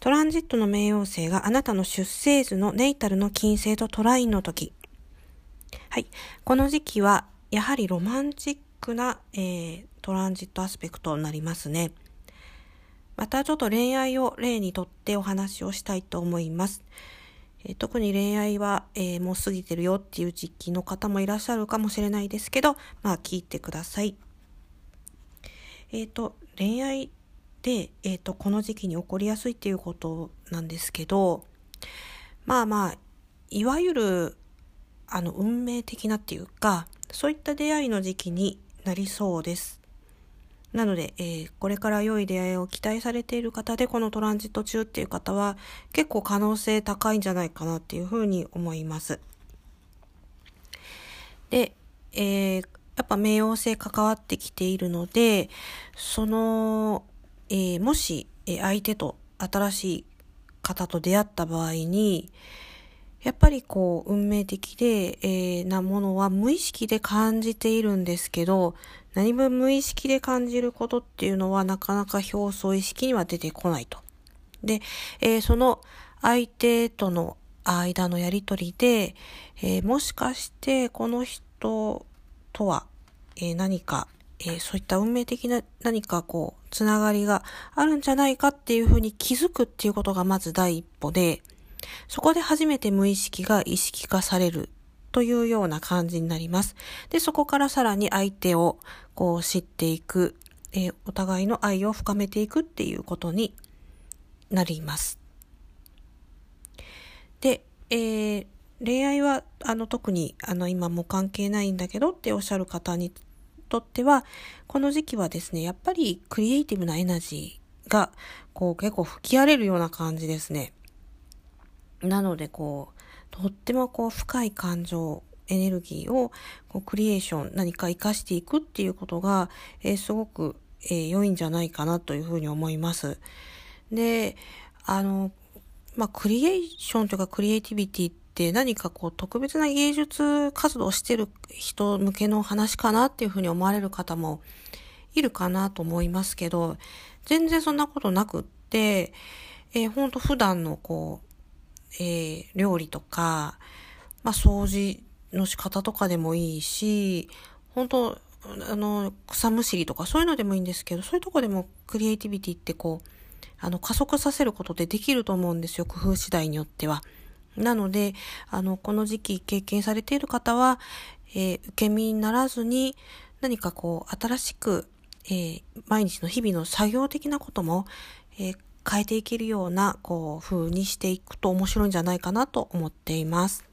トランジットの冥王星があなたの出生図のネイタルの金星とトラインの時。はい。この時期は、やはりロマンチックな、えー、トランジットアスペクトになりますね。またちょっと恋愛を例にとってお話をしたいと思います。えー、特に恋愛は、えー、もう過ぎてるよっていう時期の方もいらっしゃるかもしれないですけど、まあ聞いてください。えっ、と、恋愛で、えっ、と、この時期に起こりやすいっていうことなんですけど、まあまあ、いわゆる、あの、運命的なっていうか、そういった出会いの時期になりそうです。なので、えー、これから良い出会いを期待されている方で、このトランジット中っていう方は、結構可能性高いんじゃないかなっていうふうに思います。で、えー、やっぱ冥王星関わってきているので、その、えー、もし、え相手と新しい方と出会った場合に、やっぱりこう、運命的で、えー、なものは無意識で感じているんですけど、何分無意識で感じることっていうのはなかなか表層意識には出てこないと。で、えー、その相手との間のやりとりで、えー、もしかしてこの人とは、え、何か、えそういった運命的な何かこう、つながりがあるんじゃないかっていうふうに気づくっていうことがまず第一歩で、そこで初めて無意識が意識化されるというような感じになります。で、そこからさらに相手をこう知っていく、えー、お互いの愛を深めていくっていうことになります。で、えー、恋愛はあの特にあの今も関係ないんだけどっておっしゃる方にとっては、この時期はですね、やっぱりクリエイティブなエナジーがこう結構吹き荒れるような感じですね。なのでこう、とってもこう深い感情、エネルギーをこうクリエーション、何か活かしていくっていうことが、えー、すごく、えー、良いんじゃないかなというふうに思います。で、あの、まあ、クリエーションというかクリエイティビティって何かこう特別な芸術活動をしてる人向けの話かなっていうふうに思われる方もいるかなと思いますけど、全然そんなことなくって、えー、ほんと普段のこう、えー、料理とか、まあ、掃除の仕方とかでもいいし、本当あの、草むしりとかそういうのでもいいんですけど、そういうとこでもクリエイティビティってこう、あの、加速させることでできると思うんですよ、工夫次第によっては。なので、あの、この時期経験されている方は、えー、受け身にならずに、何かこう、新しく、えー、毎日の日々の作業的なことも、えー、変えていけるような、こう、風にしていくと面白いんじゃないかなと思っています。